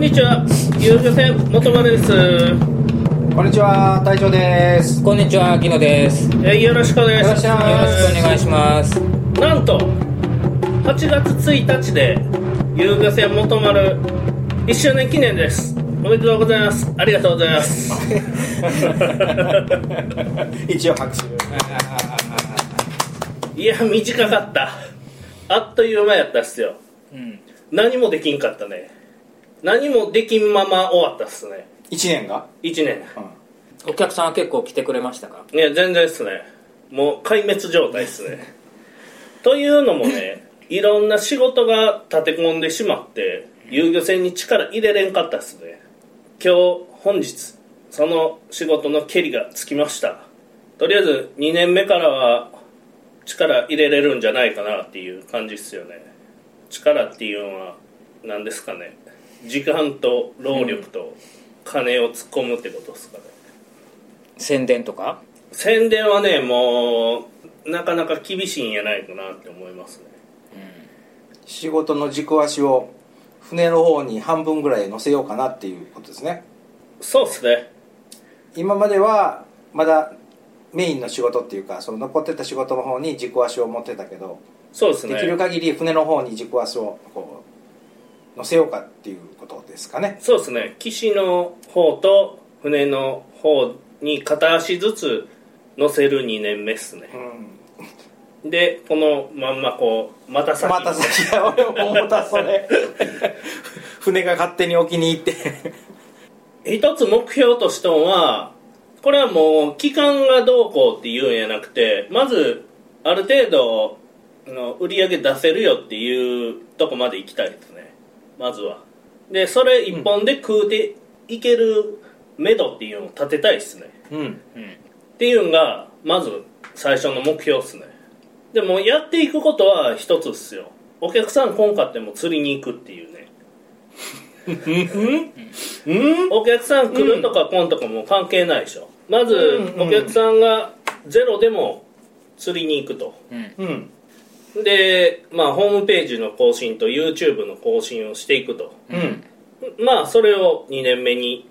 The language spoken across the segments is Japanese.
んにちは遊漁船元丸です、こんにちは、隊長です。こんにちは、木野です。よえーよろしくお願いしますよろしくおろしくお願いします。なんと8月1日で遊漁船元丸1周年記念ですおめでとうございますありがとうございます 一応拍手。いや短かったあっという間やったっすようん。何もできんかったね何もできんまま終わったっすね。一年が、1年。お客さんは結構来てくれましたかいや全然っすね。もう壊滅状態っすね。というのもねいろんな仕事が立て込んでしまって遊漁船に力入れれんかったっすね。今日本日その仕事の蹴りがつきました。とりあえず2年目からは力入れれるんじゃないかなっていう感じっすよね。力っていうのは何ですかね時間と労力と金を突っ込むってことですかね、宣伝とか？宣伝はねもうなかなか厳しいんやないかなって思いますね。仕事の軸足を船の方に半分ぐらい乗せようかなっていうことですね。そうっすね。今までは、まだメインの仕事っていうか、その残ってた仕事の方に軸足を持ってたけど、そうですね。できる限り船の方に軸足をこう、乗せようかっていうことですかね。そうですね岸の方と船の方に片足ずつ乗せる2年目っすねうん。でこのまんまこうまた先また先は俺も思ったそれ。船が勝手に沖に行って。一つ目標としてはこれはもう期間がどうこうっていうんやなくてまずある程度あの売り上げ出せるよっていうとこまで行きたいですねまずは。でそれ一本で食うていける目処っていうのを立てたいですね。うん。っていうのがまず最初の目標ですね。でもやっていくことは一つっすよ。お客さん来んかっても釣りに行くっていうね。お客さん来るとか来んとかも関係ないでしょ。まずうん。お客さんがゼロでも釣りに行くと。うん。でまあホームページの更新と YouTube の更新をしていくと。うん。まあそれを2年目に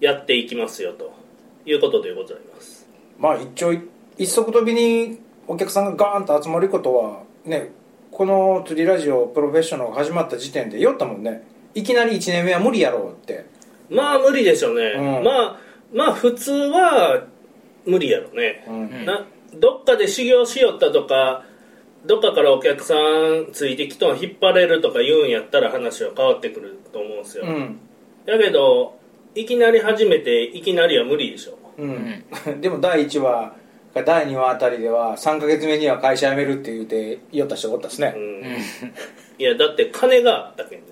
やっていきますよと。いうことでございます。まあ一朝一足飛びにお客さんがガーンと集まることはねこの釣りラジオプロフェッショナルが始まった時点で酔ったもんね。いきなり1年目は無理やろうって。まあ無理でしょうね、うん。まあまあ普通は無理やろね、うん。などっかで修行しよったとかどっかからお客さんついてきとん引っ張れるとか言うんやったら話は変わってくると思うんですよ、うん。だけどいきなり始めていきなりは無理でしょ。うん、でも第1話か第2話あたりでは3ヶ月目には会社辞めるって言うて酔った人おったっすね、うん、いやだって金があったけんね。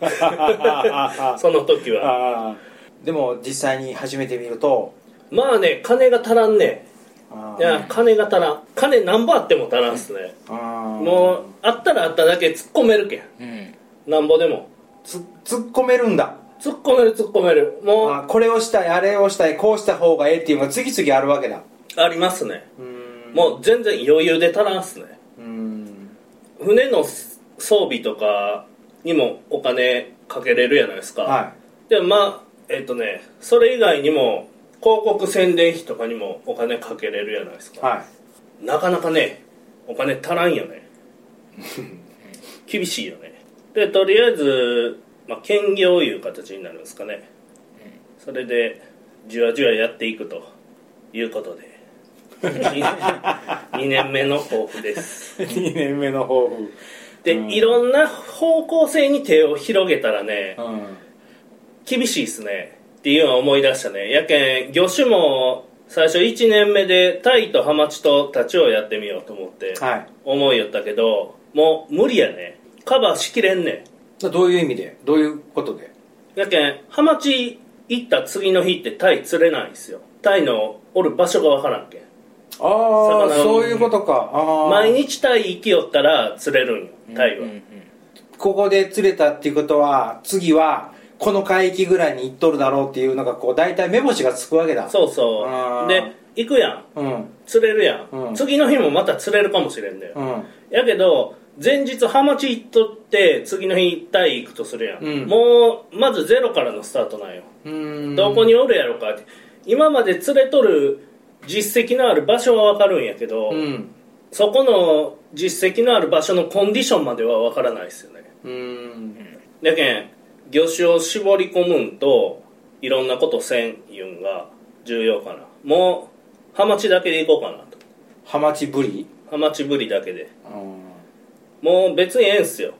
その時は。でも実際に始めてみるとまあね金が足らんねいや金が足らん。金何ぼあっても足らんっすね。もうあったらあっただけ突っ込めるけん。うん。なんぼでも。つ突っ込めるんだ。突っ込める突っ込める。もうこれをしたいあれをしたいこうした方がええっていうのが次々あるわけだ。ありますね。うん。もう全然余裕で足らんっすね。うん。船の装備とかにもお金かけれるやないですか、はでもまあえっ、とねそれ以外にも広告宣伝費とかにもお金かけれるやないですか、いはい。なかなかねお金足らんよね。厳しいよね。でとりあえず、まあ、兼業いう形になるんですかね。それでじわじわやっていくということで。2, 年目の抱負です。2年目の抱負。で、うん。いろんな方向性に手を広げたらねうん。厳しいっすねっていうのは思い出したね。やけん魚種も最初1年目でタイとハマチとタチをやってみようと思ってはい。思いよったけどもう無理やね。カバーしきれんねどういう意味で？どういうことで？やけんハマチ行った次の日ってタイ釣れないんですよ。タイのおる場所がわからんけん。ああそういうことか。毎日タイ行きよったら釣れるんよタイは、うんここで釣れたっていうことは次はこの海域ぐらいに行っとるだろうっていうのがこう大体目星がつくわけだ。そうそう。で行くやん。うん。釣れるやん、うん。次の日もまた釣れるかもしれんだよ、うん。やけど前日ハマチ行っとって次の日タイ行くとするやん、うん。もうまずゼロからのスタートなんよ、うん。どこにおるやろかって。今まで連れとる実績のある場所は分かるんやけど、うん。そこの実績のある場所のコンディションまでは分からないですよね。うん。だけん魚種を絞り込むんといろんなことせんいうんが重要かな。もうハマチだけでいこうかなと。ハマチブリ？ハマチブリだけで。うんもう別にええんすよ。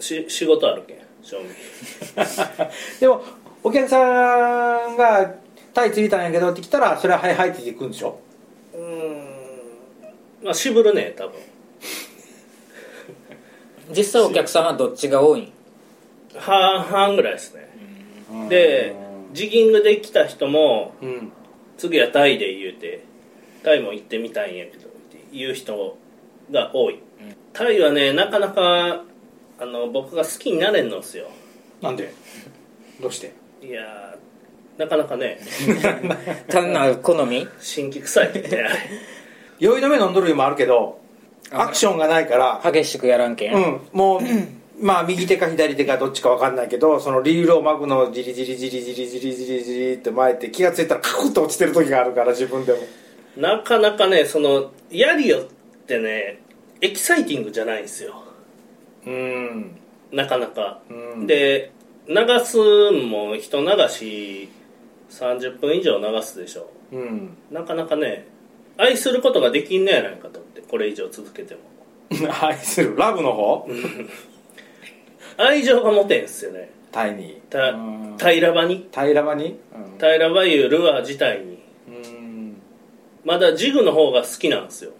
し仕事あるけん正味。でもお客さんがタイ釣りたんやけどって来たらそれははいはいって行くんでしょ？うーん。まあ渋るね多分。実際お客さんはどっちが多いん？半々ぐらいですね。でジギングで来た人もうん。次はタイで言うてタイも行ってみたいんやけどって言う人が多い、タイはねなかなかあの僕が好きになれんのっすよ。なんで？どうして？いやーなかなかね。単なる好み？新規臭い酔い止め飲んどるよもあるけどアクションがないから激しくやらんけん、うん。もうまあ右手か左手かどっちか分かんないけどそのリールを巻くのをジリジリジリジリジリジリジリって巻いて気がついたらカクッと落ちてる時があるから自分でも。なかなかねそのやりよってねエキサイティングじゃないんですよ。うん。なかなか、うん。で流すんも人流し30分以上流すでしょ。うん。なかなかね愛することができんねやないかと思ってこれ以上続けても。愛する。ラブの方？愛情が持てんすよね。タイに。たうん。平場に？平場に？平場いうルアー自体に。うん。まだジグの方が好きなんですよ。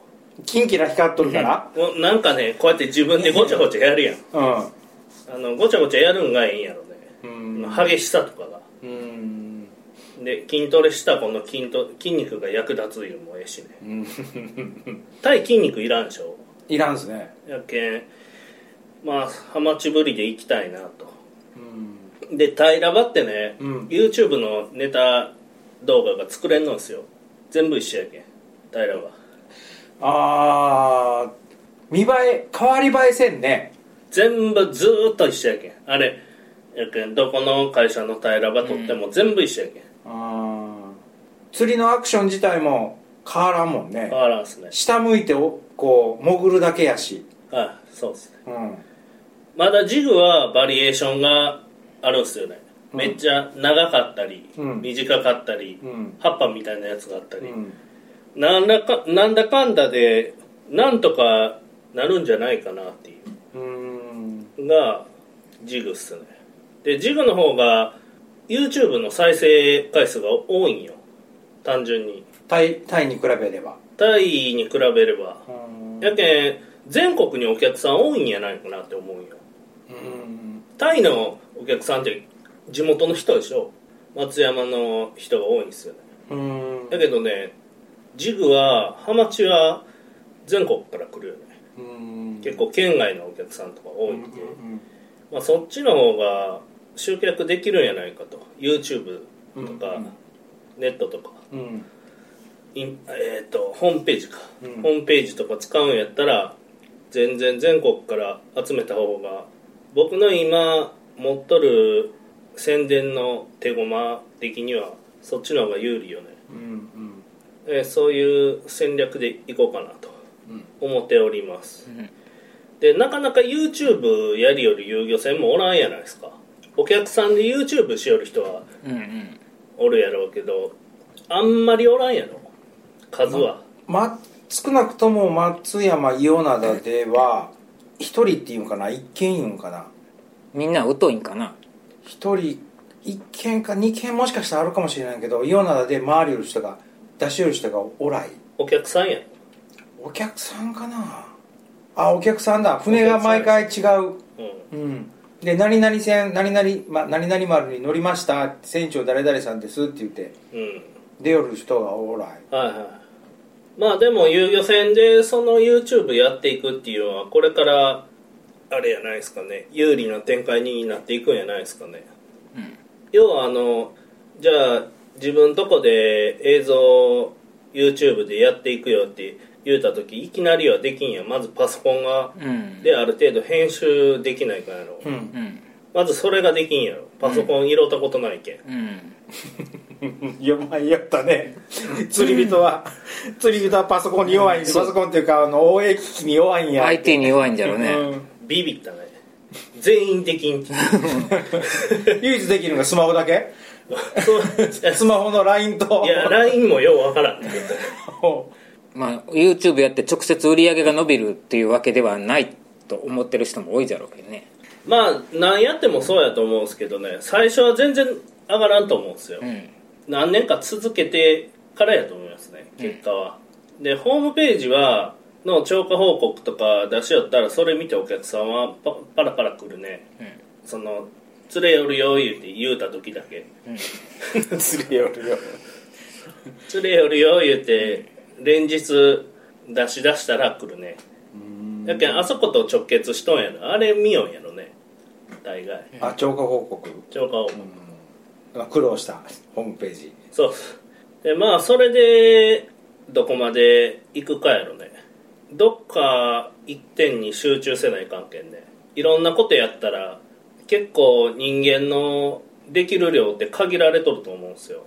キンキラ光っとるから。もうなんかねこうやって自分でごちゃごちゃやるやん。うあのごちゃごちゃやるんがいいんやろね、ん。激しさとかが。うん。で筋トレしたこの筋ト筋肉が役立ついうのもええしね。うん。対筋肉いらんでしょ？いらんすね。やけんまあハマチぶりで行きたいなと。うん。で平場ってね、うん。YouTube のネタ動画が作れんのですよ。全部一緒やけん平場。ああ見栄え変わり映えせんね。全部ずーっと一緒やけん。あれやけんどこの会社の平場撮っても全部一緒やけん、あー。釣りのアクション自体も変わらんもんね。変わらんっすね。下向いておこう潜るだけやし。はいそうっすね。うんまだジグはバリエーションがあるんすよね、うん。めっちゃ長かったり、うん。短かったり、うん。葉っぱみたいなやつがあったり、うん。なんだかなんだかんだでなんとかなるんじゃないかなっていう。うん。がジグっすね。でジグの方が YouTube の再生回数が多いんよ。単純に。タイタイに比べれば。タイに比べれば。うん。やけん全国にお客さん多いんやないかなって思うんよ。うんタイのお客さんって地元の人でしょ？松山の人が多いんですよね。うん。だけどねジグはハマチは全国から来るよね。うん。結構県外のお客さんとか多いんで、うんまあ、そっちの方が集客できるんやないかと。YouTube とか、うんネットとか。うん。えー、とホームページか、うん。ホームページとか使うんやったら全然全国から集めた方が僕の今持っとる宣伝の手駒的にはそっちの方が有利よね、うんえーそういう戦略でいこうかなと思っております、ん。でなかなか YouTube やりよる遊漁船もおらんやないですか。お客さんで YouTube しよる人はうんうん。おるやろうけどあんまりおらんやろ。数は、ま少なくとも松山伊予灘では一人っていうんかな？一軒いうんかな？みんな疎いんかな？一人一軒か二軒もしかしたらあるかもしれないけど伊予灘で回りよる人が出しよる人がおらい。お客さんやお客さんかな？あお客さんだ。船が毎回違う。うん。うん。で何々船何々、ま、何々丸に乗りました。船長誰々さんですって言ってうん。出よる人がおらいはいはいまあでも遊漁船でその YouTube やっていくっていうのはこれからあれやないですかね。有利な展開になっていくんやないですかね、うん要はあのじゃあ自分とこで映像 YouTube でやっていくよって言うた時いきなりはできんやん。まずパソコンがうん。である程度編集できないから。やろ、うん。うん。まずそれができんやろ。パソコン拾ったことないけん、うん いやまあやったね。釣り人は 釣り人はパソコンに弱い。んでパソコンっていうかあの OA 機器に弱いんや IT に弱いんじゃろうね、うん。ビビったね。全員できん。唯一できるのがスマホだけ？スマホの LINE と。いや LINE もようわからん。ねまあ YouTube やって直接売り上げが伸びるっていうわけではないと思ってる人も多いじゃろうけどね。まあ何やってもそうやと思うんですけどね。最初は全然上がらんと思うんですよ、うん何年か続けてからやと思いますね結果は、でホームページはの超過報告とか出しよったらそれ見てお客さんはパパラパラ来るね、その「連れ寄るよ」言うて言うた時だけ。釣りよるよ「連れ寄るよ」言うて連日出し出したら来るね。やけんあそこと直結しとんやろあれ見よんやろね。大概。あ超過報告。超過報告、まあ苦労したホームページ。そう。でまあそれでどこまで行くかやろね。どっか一点に集中せない関係ね。いろんなことやったら結構人間のできる量って限られとると思うんですよ。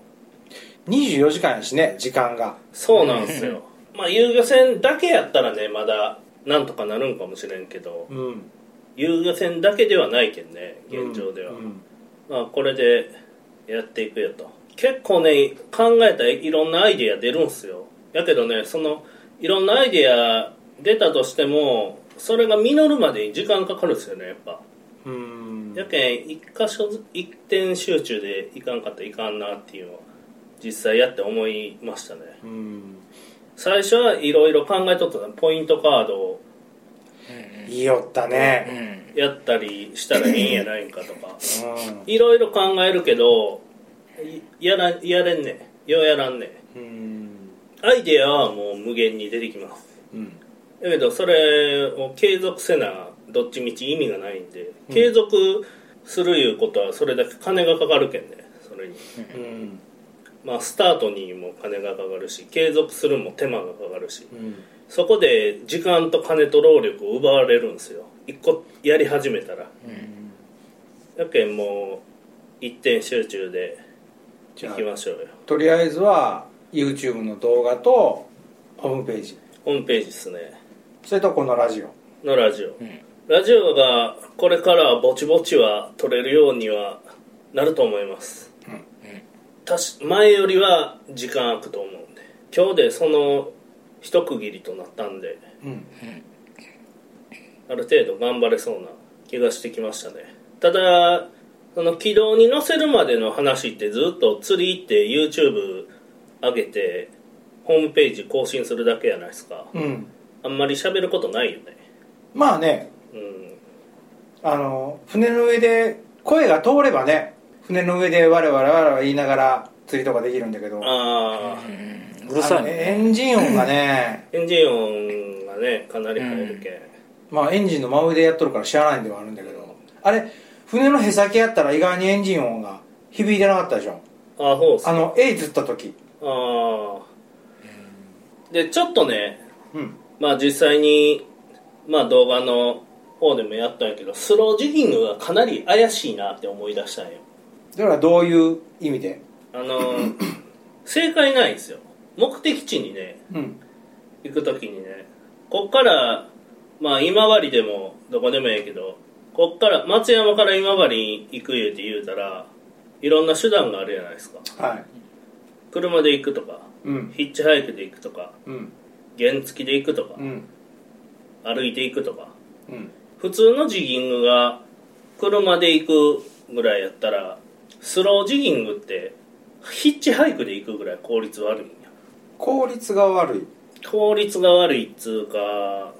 24時間やしね時間が。そうなんですよ。まあ遊漁船だけやったらねまだなんとかなるんかもしれんけど。うん。遊漁船だけではないけんね現状では、うん。まあこれでやっていくよと。結構ね考えたらいろんなアイデア出るんすよ。やけどねそのいろんなアイデア出たとしてもそれが実るまでに時間かかるんですよねやっぱ。うん。やけん一箇所ず一点集中でいかんかったらいかんなっていうのは実際やって思いましたね。うん。最初はいろいろ考えとったの。ポイントカードをいいよったね。うん。やったりしたらええんやないんかとか。ういろいろ考えるけどいやらやれんねようやらんねん。アイデアはもう無限に出てきます。うん。だけどそれを継続せなどっちみち意味がないんで継続するいうことはそれだけ金がかかるけんねそれに。うん。まあスタートにも金がかかるし継続するも手間がかかるし。うんそこで時間と金と労力を奪われるんですよ。一個やり始めたら。やけんもう一点集中でいきましょうよ。とりあえずは YouTube の動画とホームページ。ホームページですね。それとこのラジオ。のラジオ、ラジオがこれからはぼちぼちは撮れるようにはなると思います、たし前よりは時間空くと思うんで。今日でその一区切りとなったんで。うん。ある程度頑張れそうな気がしてきましたね。ただその軌道に乗せるまでの話ってずっと釣り行って YouTube 上げてホームページ更新するだけじゃないですか。うん。あんまり喋ることないよね。まあね。うん。あの船の上で声が通ればね船の上で我々は言いながら釣りとかできるんだけど。ああうるさいあのエねンジン音がね。エンジン音がね かなり入るけん、まあエンジンの真上でやっとるから知らないんではあるんだけど。あれ船のへさきやったら意外にエンジン音が響いてなかったでしょ？ああそうっすあの A 釣った時。ああでちょっとねうん。まあ実際にまあ動画の方でもやったんやけどスロージギングがかなり怪しいなって思い出したんよ。だからどういう意味で？あの 正解ないんですよ目的地にねうん。行く時にねこっからまあ今治でもどこでもええけどこっから松山から今治に行く言うて言うたらいろんな手段があるじゃないですか。はい。車で行くとかうん。ヒッチハイクで行くとかうん。原付で行くとかうん。歩いて行くとかうん。普通のジギングが車で行くぐらいやったらスロージギングってヒッチハイクで行くぐらい効率悪い効率が悪い。効率が悪いっつうか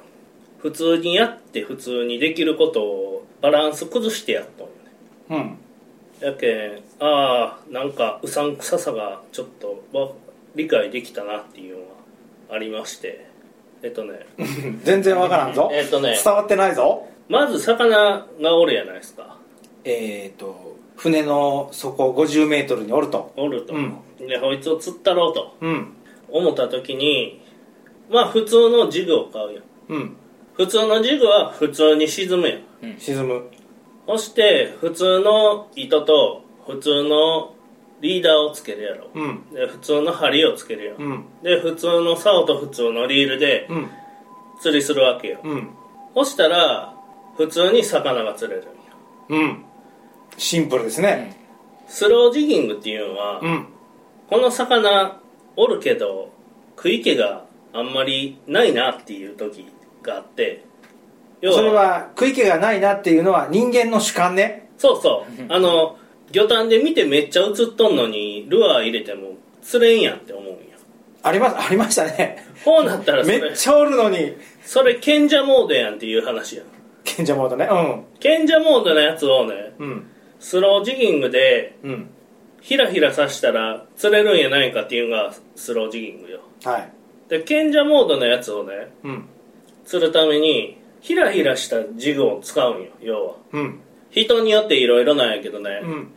普通にやって普通にできることをバランス崩してやっとんよね。うん。やけんああなんかうさんくささがちょっとわ理解できたなっていうのがありまして。えっとね。全然わからんぞ。えっとね。伝わってないぞ。まず魚がおるやないですか。えっ、と船の底50メートルにおると。おると、うん。でこいつを釣ったろうと。うん思った時にまあ普通のジグを買うやん。うん。普通のジグは普通に沈むやん。沈む。そして普通の糸と普通のリーダーをつけるやろ、うん。で普通の針をつけるやん、うん。で普通の竿と普通のリールでうん。釣りするわけよ、うん。そしたら普通に魚が釣れるんようん。シンプルですね。スロージギングっていうのは、うん。この魚おるけど食い気があんまりないなっていう時があって要それは食い気がないなっていうのは人間の主観ね。そうそう。あの魚探で見てめっちゃ映っとんのにルアー入れても釣れんやんって思うんや。ありますありましたね。こうなったらそめれっちゃおるのに。それ賢者モードやんっていう話やん。賢者モードね。賢者モードのやつをねうんうん。スロージギングでうんヒラヒラさしたら釣れるんやないかっていうのがスロージギングよ。はい。で賢者モードのやつをねうん。釣るためにヒラヒラしたジグを使うんよ要は。うん。人によっていろいろなんやけどね、うん。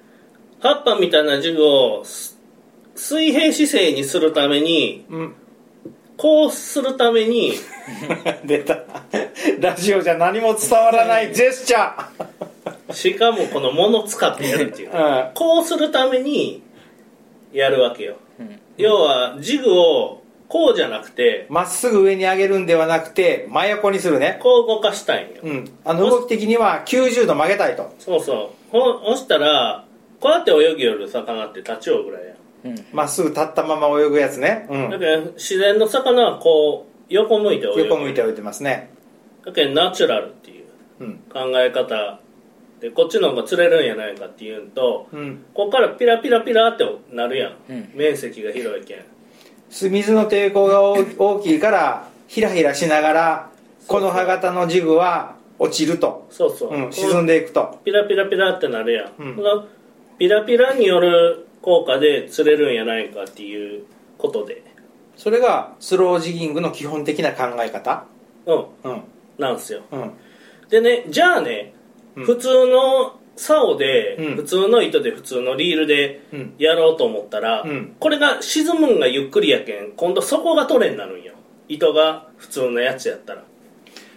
葉っぱみたいなジグをす水平姿勢にするためにうん。こうするために 出た。ラジオじゃ何も伝わらないジェスチャーしかもこの物使ってやるっていう。うん。こうするためにやるわけよ、要はジグをこうじゃなくてまっすぐ上に上げるんではなくて真横にするね。こう動かしたいんよ、うん。あの動き的には90度曲げたいと。そうそう。ほそしたらこうやって泳ぎよる魚って立ちようぐらいや。まっすぐ立ったまま泳ぐやつね。うん。だけど自然の魚はこう横向いて泳ぐ。横向いて泳いでますね。だけどナチュラルっていううん。考え方でこっちの方が釣れるんやないかっていうのとうん。こっからピラピラピラってなるやん、うん。面積が広いけん。水の抵抗が大大きいからひらひらしながらこの歯型のジグは落ちると、そうそう、うん、沈んでいくと。ピラピラピラってなるやん、うん。ピラピラによる効果で釣れるんやないかっていうことで。それがスロージギングの基本的な考え方。うん。うん。なんすよ。うん。でねじゃあね、うん普通の竿で、うん。普通の糸で普通のリールでうん。やろうと思ったら、うん。これが沈むんがゆっくりやけん今度底が取れになるんよ。糸が普通のやつやったら。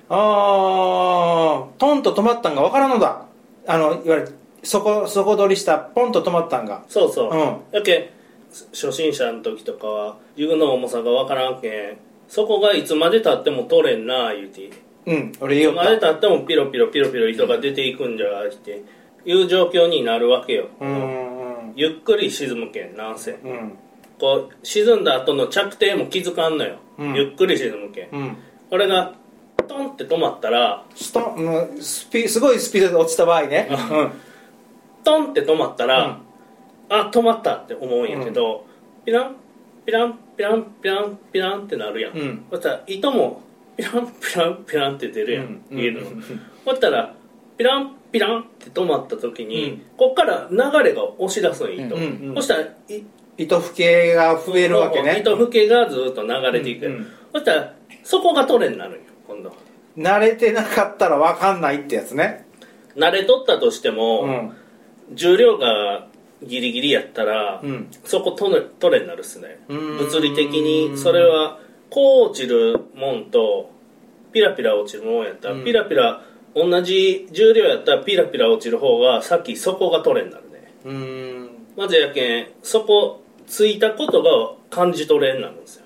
あートンと止まったんが分からんのだ。あのいわゆる底底取りしたポンと止まったんが。そうそう、うん。やけん初心者の時とかは自分の重さが分からんけんそこがいつまでたっても取れんな言うてうん。俺い言おっつまでたってもピロピロピロピロ糸が出ていくんじゃっていう状況になるわけよ、たうんゆっくり沈むけんなんせ。うん。こう沈んだ後の着底も気づかんのよ、うん。ゆっくり沈むけん。うん。これがトンって止まったらストンうんスピすごいスピードで落ちた場合ね。トンって止まったら、うん。あ止まったって思うんやけど、ピランピランピランピランピランってなるやん、うん。そしたら糸もピランピランピランって出るやん、うんリールの、うんそしたらピランピランって止まった時に、うん。こっから流れが押し出すん糸、うんうん。そしたらい糸吹けが増えるわけね。糸吹けがずっと流れていく、うん。うんそしたらそこが取れになるんよ今度慣れてなかったら分かんないってやつね。慣れとったとしても、うん。重量がギリギリやったら、うん。そこ取れ取れになるっすね。物理的にそれはこう落ちるもんとピラピラ落ちるもんやったら、うん。ピラピラ同じ重量やったらピラピラ落ちる方がさっき底が取れになるね。うーん。まずやけんそこついたことが感じ取れになるんですよ。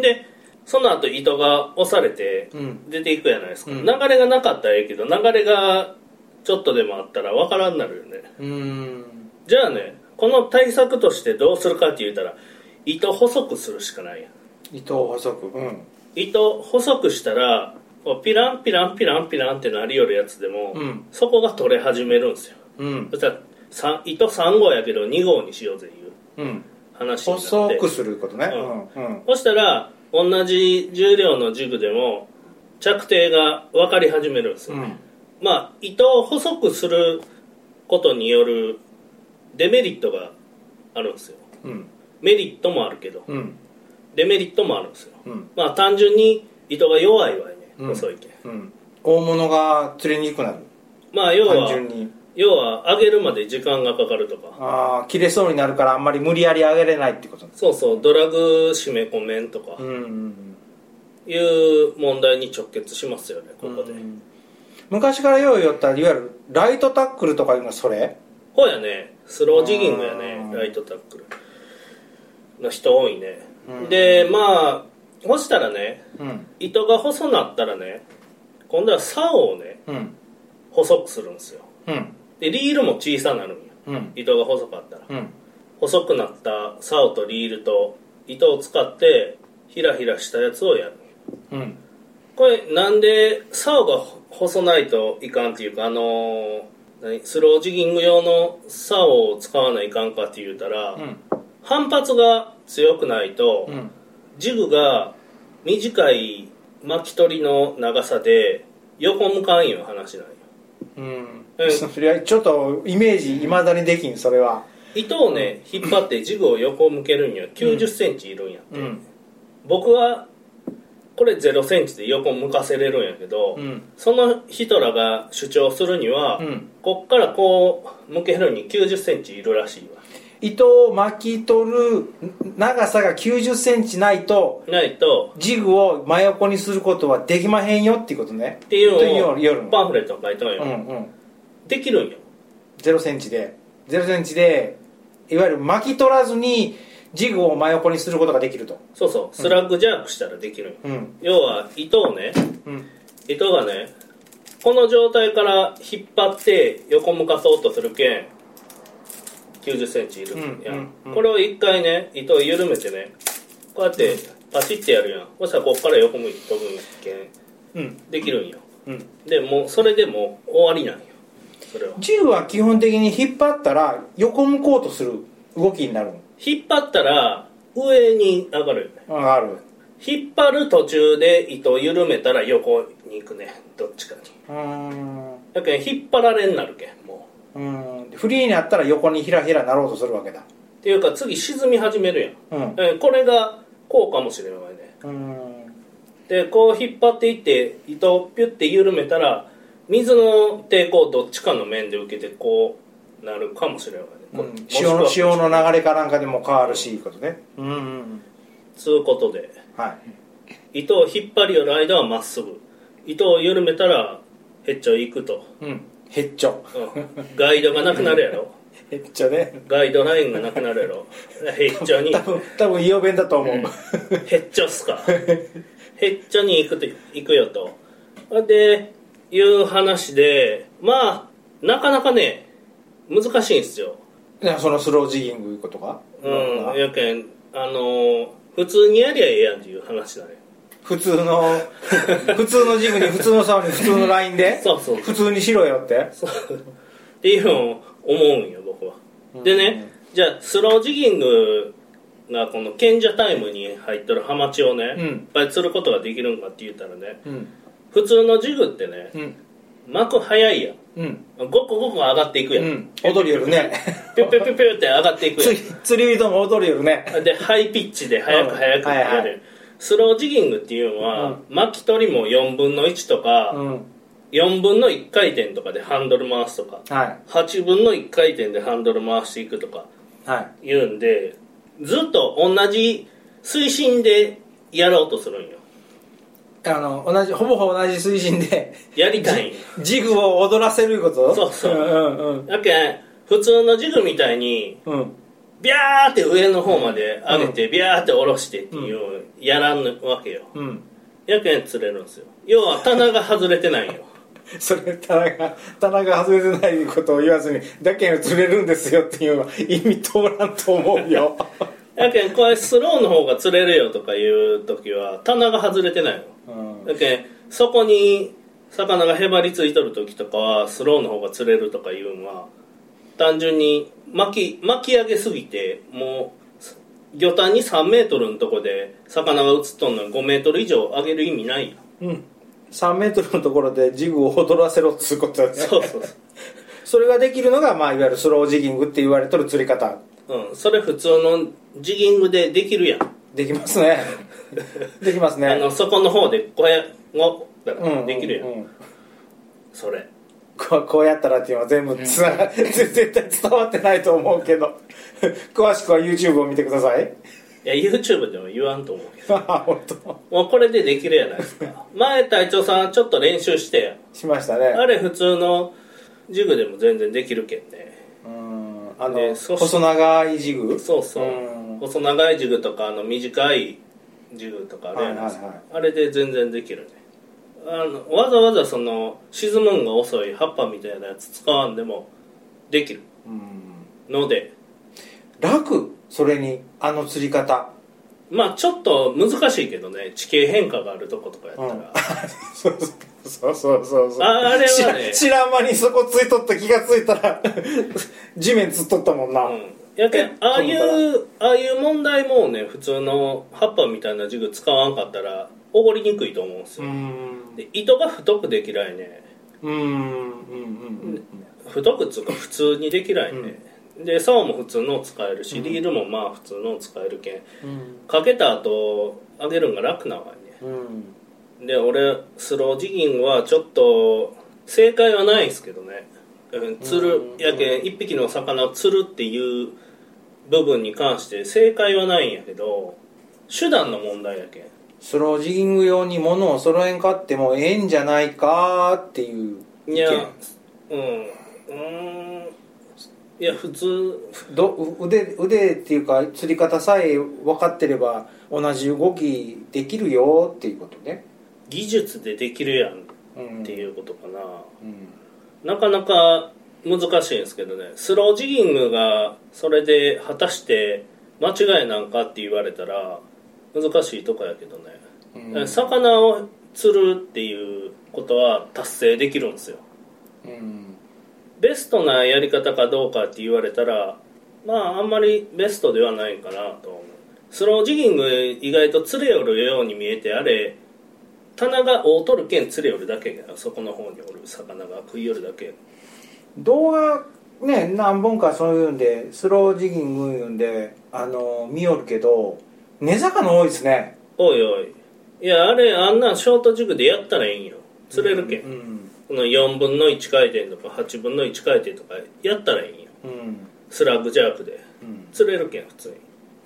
でその後糸が押されてうん。出ていくじゃないですか、うん。流れがなかったらええけど流れがちょっとでもあったら分からんなるよね。うーん。じゃあねこの対策としてどうするかって言ったら糸細くするしかないやん糸を細くうん。糸細くしたらピランピランピランピランってなりよるやつでも、うん。そこが取れ始めるんですよ。うん。そしたらさ糸3号やけど2号にしようぜいううん。話になって。細くすることね。ううん。うん。そしたら同じ重量のジグでも着底が分かり始めるんですよ、うん。まあ糸を細くすることによるデメリットがあるんですよ。うん。メリットもあるけど。うんデメリットもあるんですよ。うん。まあ単純に糸が弱いわよね、うん。細いけん。うん。大物が釣れにくくなる。まあ要は単純に。要は上げるまで時間がかかるとか。ああ切れそうになるからあんまり無理やり上げれないってことそうそう。ドラグ締め込めんとか、うんうんいう問題に直結しますよねここで、昔からよう言ったいわゆるライトタックルとかいうのはそれ？ほうやね。スロージギングやね。うんライトタックル。の人多いね、うん。でまあ干したらねうん。糸が細なったらね今度は竿をねうん。細くするんですよ。うん。でリールも小さなるんようん。糸が細かったら。うん。細くなった竿とリールと糸を使ってヒラヒラしたやつをやる。うん。これなんで竿が細ないといかんっていうかあのー何スロージギング用の竿を使わないかんかって言うたら、うん反発が強くないと、うん。ジグが短い巻き取りの長さで横向かんいう話なんよ。うん。うん。それはちょっとイメージいまだにできんそれは。糸をね引っ張ってジグを横向けるには9 0センチいるんやって、うん。僕はこれ0センチで横向かせれるんやけど、うん。その人らが主張するには、うん。こっからこう向けるに9 0センチいるらしいわ糸を巻き取る長さが9 0センチないとないとジグを真横にすることはできまへんよっていうことね。っていうのをパンフレットに書いたんよ、うんうん。できるんよ。0センチで。0センチでいわゆる巻き取らずにジグを真横にすることができると。そうそう。スラッグジャークしたらできるうん。要は糸をねうん。糸がねこの状態から引っ張って横向かそうとするけん9 0センチいるやん、これを一回ね糸を緩めてねこうやってパチってやるやん。そしたらこっから横向いて飛ぶけん。うん。できるんよ。うん。でもうそれでもう終わりなんよ。それは。ジグは基本的に引っ張ったら横向こうとする動きになる引っ張ったら上に上がる。よねのあある。引っ張る途中で糸を緩めたら横に行くね。どっちかに。うーん。だけど引っ張られんなるけん。もうん。フリーになったら横にひらひらなろうとするわけだ。うっていうか次沈み始めるやん。うん。えーこれがこうかもしれないねうん。でこう引っ張っていって糸をピュッて緩めたら水の抵抗をどっちかの面で受けてこうなるかもしれないね、こうん。潮の潮の流れかなんかでも変わるし。いいことねうん。うんつうことで。はい。糸を引っ張りよる間はまっすぐ。糸を緩めたらへっちょ行くと、うんへっちょ。うん。ガイドがなくなるやろ。へっちょね。ガイドラインがなくなるやろ。へっちょに。多分多分イオ弁だと思う、へっちょっすか。へっちょに行くと行くよと。でいう話でまあなかなかね難しいんですよ。いやそのスロージギングいうことか？うん。やけんあのー普通にやりゃええやんっていう話だね普通の 普通のジグに普通の竿に普通のラインでそうそう。普通にしろよって。そう。っていうのを思うんよ僕は。でねじゃあスロージギングがこの賢者タイムに入ってるハマチをね、うん。いっぱい釣ることができるんかって言ったらねうん。普通のジグってねうん。巻く早いやん。うん。ごくごく上がっていくやん、うん。踊りよるね。ピュピュピュピュって上がっていくや釣り釣り人も踊りよるね。んでハイピッチで早く早くうん。はいやる、はいスロージギングっていうのは、巻き取りも4分の1とか、うん。4分の1回転とかでハンドル回すとかはい。8分の1回転でハンドル回していくとかはい。言うんでずっと同じ推進でやろうとするんよ。あの同じほぼほぼ同じ水深でやりたいジグを踊らせること？そうそう。うんうんだけん普通のジグみたいにうんうんビャーって上の方まで上げて、ビャーって下ろしてっていうのをやらんわけよ。うん。やけん釣れるんですよ。要は棚が外れてないよ。それ棚が棚が外れてないことを言わずにだけど釣れるんですよっていうのは意味通らんと思うよ。やけんこれスローの方が釣れるよとかいう時は棚が外れてないようん。だけんそこに魚がへばりついとる時とかはスローの方が釣れるとかいうのは単純に巻き巻き上げすぎてもう魚探に3メートルのとこで魚が映っとんのに5メートル以上上げる意味ない。ようん。3メートルのところでジグを踊らせろっつうことだね。そうそう それができるのが、まあ、いわゆるスロージギングって言われとる釣り方。そう、うん、それ普通のジギングでできるやん、できますね。できますね。あのそこの方でこうやごったうん。らできるやん、うん。それこうこうやったらっていうのは全部つなが絶対伝わってないと思うけど。詳しくは YouTube を見てください。いや YouTube でも言わんと思うけど。あ 本当。もうこれでできるやないですか。前隊長さんちょっと練習して。しましたね。あれ普通のジグでも全然できるけんね。うん。あの、細長いジグそうそう。うん。細長いジグとかあの短いジグとかあるやないですか、はいはい。あれで全然できるねあのわざわざその沈むんが遅い葉っぱみたいなやつ使わんでもできる。うん。ので。楽？それにあの釣り方？まあちょっと難しいけどね。地形変化があるとことかやったら、うん。そうそうそうそう。そうああれはね。知らん間にそこついとった気がついたら地面つっとったもんな、うん。やけんああいうああいう問題もね普通の葉っぱみたいなジグ使わんかったらおごりにくいと思うんですうよ、ん。で糸が太くできないね。うんうんうん太くっつうか普通にできないね、で竿も普通の使えるし、リールもまあ普通の使えるけん。うん。かけた後上げるんが楽なわけね。うん。で俺スロージギングはちょっと正解はないんですけどね。うん釣る。うん。やけん。一匹の魚を釣るっていう部分に関して正解はないんやけど手段の問題やけんスロージギング用に物を揃えんかってもええんじゃないかっていう意見。いやうん。うーん。いや普通。ど腕腕っていうか釣り方さえ分かってれば同じ動きできるよっていうことね。技術でできるやんっていうことかな、うん。なかなか難しいんですけどね。スロージギングがそれで果たして間違いなんかって言われたら難しいとこやけどね、うん。魚を釣るっていうことは達成できるんですよ。うん。ベストなやり方かどうかって言われたらまああんまりベストではないかなと思う。スロージギング意外と釣れよるように見えてあれ棚が大取るけん釣れよるだけやそこの方におる魚が食いよるだけ動画ね何本かそういうんでスロージギングいうんであの見よるけど根魚多いですね。おいおい。いやあれあんなんショート軸でやったらいいんよ。釣れるけん、うんこの4分の1回転とか8分の1回転とかやったらいいんよ。うん。スラッグジャークで。うん。釣れるけん普通に。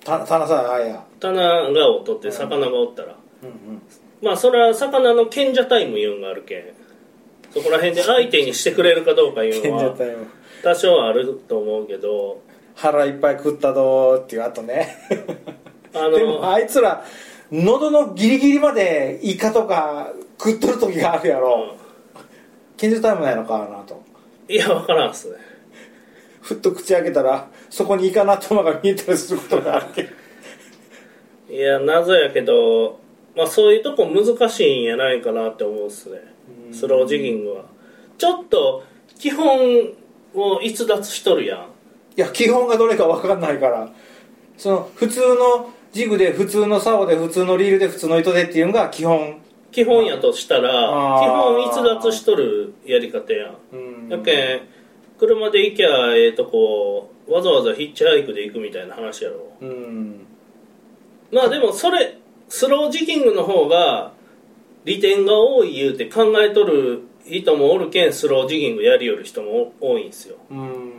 た棚さんあや。棚がを取って魚がおったら、うんうん。まあそれは魚の賢者タイムいうんがあるけん。そこら辺で相手にしてくれるかどうかいうのは多少あると思うけど。腹いっぱい食ったどーっていう後ねあでものあいつら喉のギリギリまでイカとか食っとる時があるやろ。賢者タイムないのかなと。いや分からんっすね。ふっと口開けたらそこにイカの頭が見えたりすることがあるけど。いや謎やけどまあそういうとこ難しいんやないかなって思うっすね。スロージギングは。ちょっと基本を逸脱しとるやん。いや基本がどれか分かんないから。その普通のジグで普通の竿で普通のリールで普通の糸でっていうのが基本。基本やとしたら基本逸脱しとるやり方やん。うん。やけん車で行きゃええとこわざわざヒッチハイクで行くみたいな話やろ。うん。まあでもそれスロージギングの方が利点が多い言うて考えとる人もおるけんスロージギングやりよる人も多いんですよ。うんうん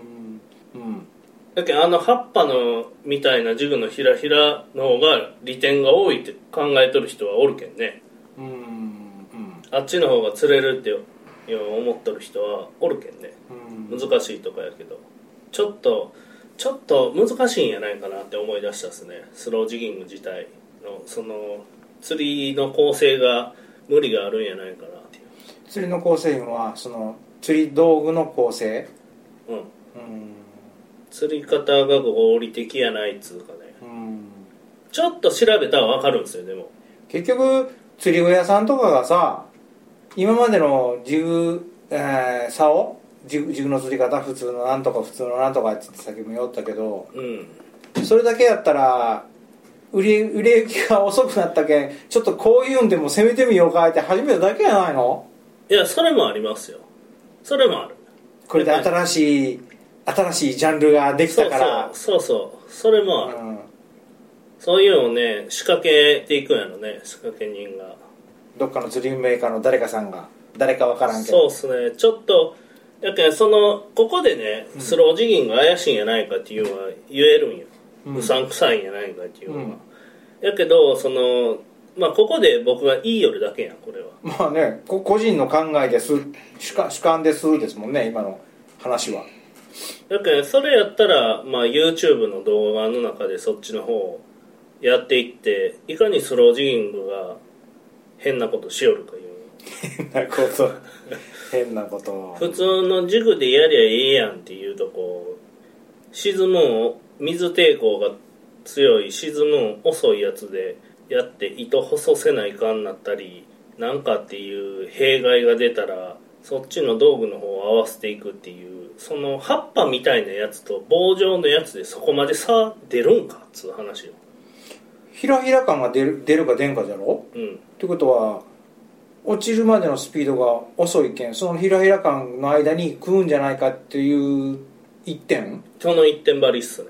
だけどあの葉っぱのみたいなジグのひらひらの方が利点が多いって考えとる人はおるけんね。うんうん。あっちの方が釣れるって思っとる人はおるけんね。うん。難しいとかやけど。ちょっとちょっと難しいんやないかなって思い出したっすね。スロージギング自体のその釣りの構成が無理があるんやないかなってい釣りの構成員はその釣り道具の構成？う、うん、うん釣り方が合理的やないっつうかね。うん。ちょっと調べたら分かるんですよでも。結局釣り具屋さんとかがさ今までのジグ、えー、竿？ジグジグの釣り方？普通のなんとか普通のなんとかってさっきも言おったけどうん。それだけやったら売り売れ行きが遅くなったけんちょっとこういうんでも攻めてみようかって始めただけやないの？いやそれもありますよ。それもある。これで新しい新しいジャンルができたから。そうそう。それもある、うん。そういうのをね仕掛けていくんやろね。仕掛け人が。どっかの釣りメーカーの誰かさんが。誰かわからんけど。そうっすね。ちょっとやけんそのここでねスロージギング怪しいんやないかっていうのは言えるんよ、ううんさんくさいんやないかっていうのは、うん。やけどそのまあここで僕が言いよるだけやんこれは。まあねこ個人の考えです。主観主観ですですもんね今の話はだけどそれやったら、まあ、YouTube の動画の中でそっちの方をやっていっていかにスロージギングが変なことしよるかいう。変なこと。変なこと。普通のジグでやりゃええやんっていうとこ。沈むん水抵抗が強い沈むん遅いやつでやって糸細せないかんなったりなんかっていう弊害が出たらそっちの道具の方を合わせていくっていうその葉っぱみたいなやつと棒状のやつでそこまで差出るんか？っつう話よ。ひらひら感が出る出るか出んかじゃろ？うん。ってことは落ちるまでのスピードが遅いけんそのひらひら感の間に食うんじゃないかっていう一点？その一点張りっすね。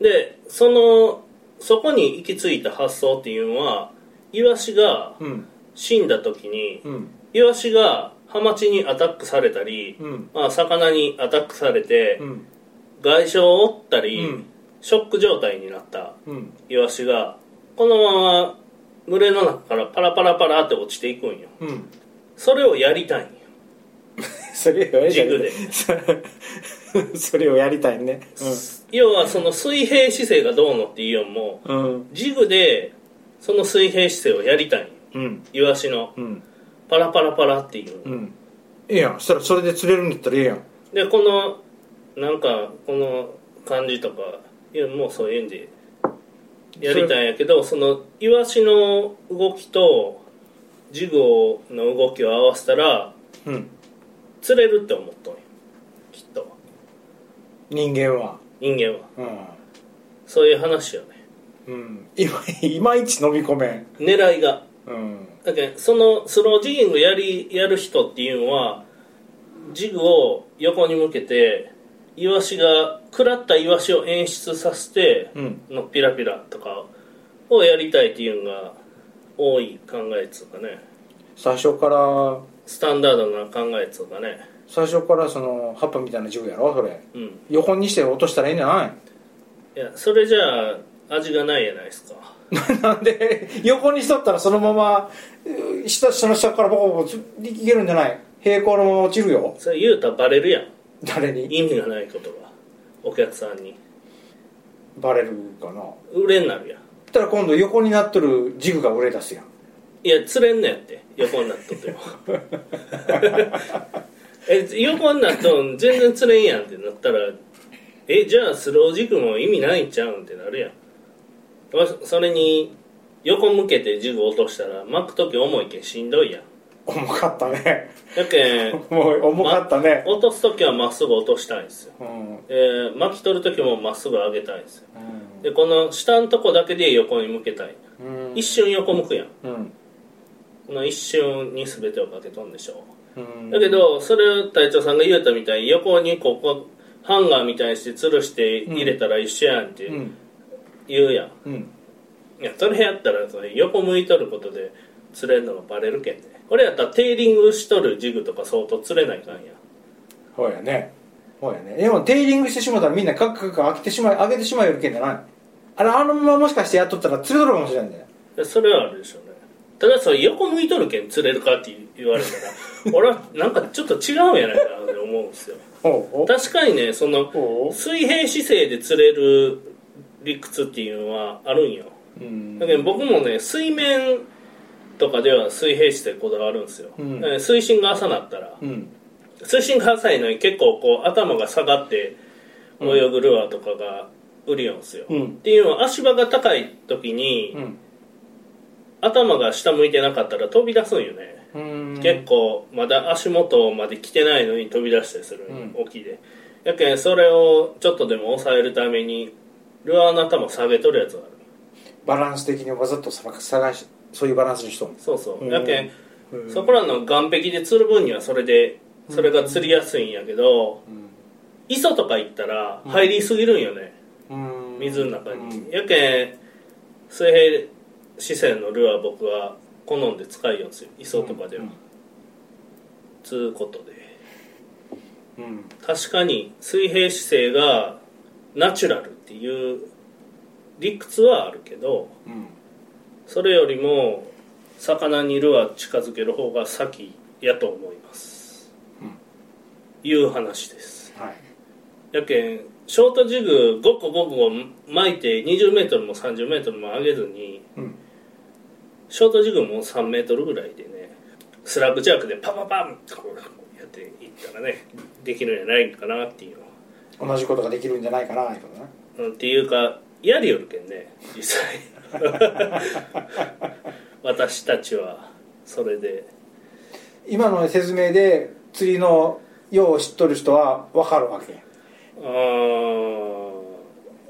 でそのそこに行き着いた発想っていうのはイワシがうん。死んだ時にうん。イワシがハマチにアタックされたり、うん。まあ、魚にアタックされてうん。外傷を負ったり、うん。ショック状態になったうん。イワシがこのまま群れの中からパラパラパラって落ちていくんよ。うん。それをやりたいんよ。それをやりたいジグで。それをやりたいね。要はその水平姿勢がどうのっていうよりもうんうん。ジグでその水平姿勢をやりたいんよ。うん。イワシの。うんパラパラパラっていう。うん。ええやん。そしたらそれで釣れるんだったらええやん。でこのなんかこの感じとかいやもうそういうんでやりたいんやけどそのイワシの動きとジグの動きを合わせたらうん。釣れるって思っとんよきっと。人間は。人間は。うん。そういう話よね。うん。いまいまいち飲み込めん。狙いが。うんだけどそのスロージギングやりやる人っていうのはジグを横に向けてイワシが食らったイワシを演出させてうん。のピラピラとかをやりたいっていうのが多い考えっつうかね。最初からスタンダードな考えっつうかね。最初からその葉っぱみたいな銃やろそれ。うん。横にして落としたらいいんじゃないいやそれじゃあ味がないやないですか なんで横にしとったらそのままう下下の下からボコボコいけるんじゃない？平行のまま落ちるよ。それ言うたらバレるやん。誰に？意味がないことが。お客さんに。バレるかな。売れになるやん。そしたら今度横になっとるジグが売れ出すやん。いや釣れんねんって。横になっとっても。え横になっとん全然釣れんやんってなったらえじゃあスロージグも意味ないんちゃうんってなるやん。わそれに横向けてジグ落としたら巻く時重いけんしんどいやん。重かったね。やけん もう重かったね、落とす時はまっすぐ落としたいんですよ。うん。えー巻き取る時もまっすぐ上げたいんですよ。でこの下のとこだけで横に向けたい。うん。一瞬横向くやん。うん。この一瞬に全てをかけとんでしょう。ん。だけどそれを隊長さんが言うたみたいに横にここハンガーみたいにして吊るして入れたら一緒やんってうん言うやん、うん。いやそれやったらそれ横向いとることで釣れんのがバレるけんね。これやったらテーリングしとるジグとか相当釣れないかんやそうやね。そうやね。でもテーリングしてしまったらみんなカッカッカ開けてしまい上げてしまいよるけんじゃない。あれあのままもしかしてやっとったら釣れとるかもしれんねでそれはあるでしょうね。ただそれ横向いとるけん釣れるかって言われたら 俺はなんかちょっと違うんやないかなって思うんですよ。確かにねその水平姿勢で釣れる理屈っていうのはあるんよ。うん。だけど僕もね水面とかでは水平姿勢こだわるんですよ、うん。水深が浅なったらうん。水深が浅いのに結構こう頭が下がって泳ぐルアーとかが売りよんすよ、うん。っていうのは足場が高い時に、うん。頭が下向いてなかったら飛び出すんよね、うん。結構まだ足元まで来てないのに飛び出したりするうん。沖で。やけんそれをちょっとでも抑えるためにルアーの頭下げとるやつがある。バランス的にわざと探探しそういうバランスにしとんそうそう、うん。やけんうん。そこらの岸壁で釣る分にはそれでそれが釣りやすいんやけど、磯とか行ったら入りすぎるんよね、うん。水の中に、うん。やけん水平姿勢のルアー僕は好んで使いよんですよ磯とかでは、うん。つうことで。うん。確かに水平姿勢がナチュラルっていう理屈はあるけどうん。それよりも魚にルアー近づける方が先やと思います、うん。いう話です。はい。やけんショートジグ5個5個巻いて 20m も 30m も上げずにうん。ショートジグも 3m ぐらいでねスラッグジャークでパパパンとこうやっていったらねできるんじゃないかなっていう同じことができるんじゃないかないうことねうんっていうかやりよるけんね実際。私たちはそれで。今の説明で釣りのよう知っとる人は分かるわけ。あー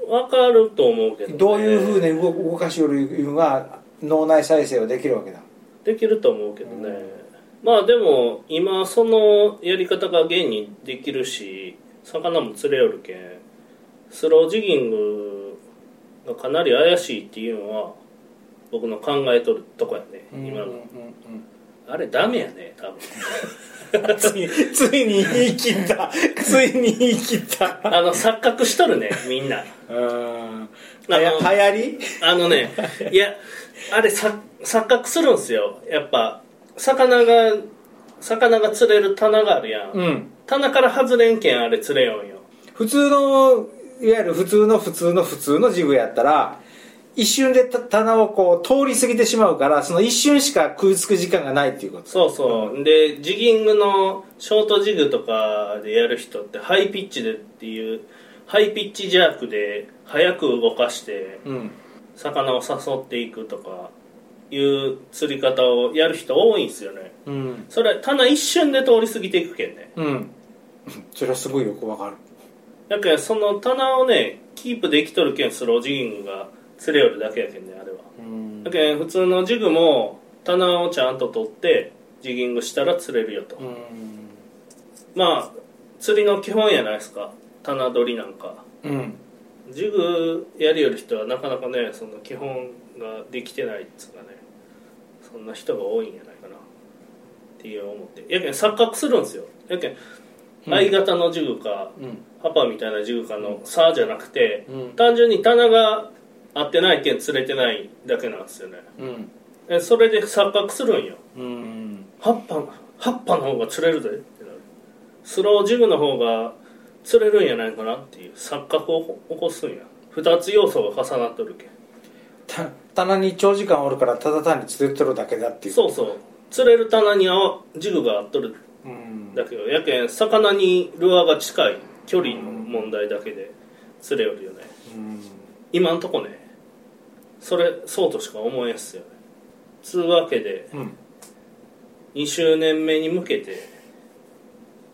分かると思うけど、ね、どういうふうに動動かしよるいうのが脳内再生はできるわけだ。できると思うけどね、まあでも今そのやり方が現にできるし魚も釣れよるけんスロージギングがかなり怪しいっていうのは僕の考えとるとこやね今の。あれダメやね多分。ついついに言い切った。ついに言い切った。あの錯覚しとるねみんな。うん。あのはや流行り？あのねいやあれさ錯覚するんすよ。やっぱ魚が魚が釣れる棚があるやん、うん。棚から外れんけんあれ釣れよんよ。普通のいわゆる普通の普通の普通のジグやったら一瞬でた棚をこう通り過ぎてしまうからその一瞬しか食いつく時間がないっていうこと。そうそう、でジギングのショートジグとかでやる人ってハイピッチでっていうハイピッチジャークで早く動かしてうん。魚を誘っていくとかいう釣り方をやる人多いんですよね。うん。それ棚一瞬で通り過ぎていくけんね。うん。それはすごいよくわかるだけどその棚をねキープできとるけんスロージギングが釣れよるだけやけんねあれは。うん。だけど普通のジグも棚をちゃんと取ってジギングしたら釣れるよと、うん。まあ釣りの基本やないですか。棚取りなんか。うん。ジグやりよる人はなかなかねその基本ができてないっつうかねそんな人が多いんやないかな。っていう思って。やけん錯覚するんですよ。やけん相型のジグか、うん。パパみたいなジグかの差じゃなくて、うん。単純に棚が合ってないけん釣れてないだけなんですよね。うん。えそれで錯覚するんよ。うん。葉っぱ葉っぱの方が釣れるで。ってなるスロージグの方が釣れるんやないかなっていう錯覚を起こすんや。2つ要素が重なっとるけ棚に長時間おるからただ単に釣れてるだけだっていう。そうそう。釣れる棚にジグが合っとる。うんだけどやけん魚にルアーが近い距離の問題だけで釣れよるよね。うん。今んとこねそれそうとしか思えんっすよね。つうわけでうん。2周年目に向けて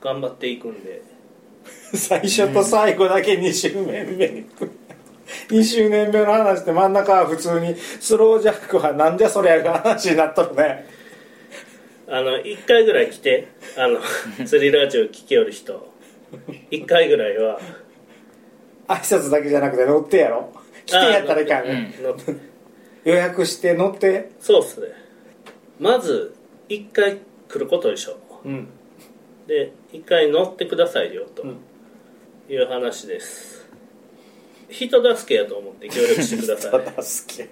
頑張っていくんで。最初と最後だけ2周年目に2周年目の話で真ん中は普通にスロージャックはなんじゃそりゃが話になっとるねあの1回ぐらい来てあの 釣りラジオ聞きよる人。1回ぐらいは。挨拶だけじゃなくて乗ってやろ。来てやったらいかんね。乗っ予約して乗って。そうっすね。まず1回来ることでしょ。うん。で1回乗ってくださいよと。うん。いう話です。人助けやと思って協力してください。た助け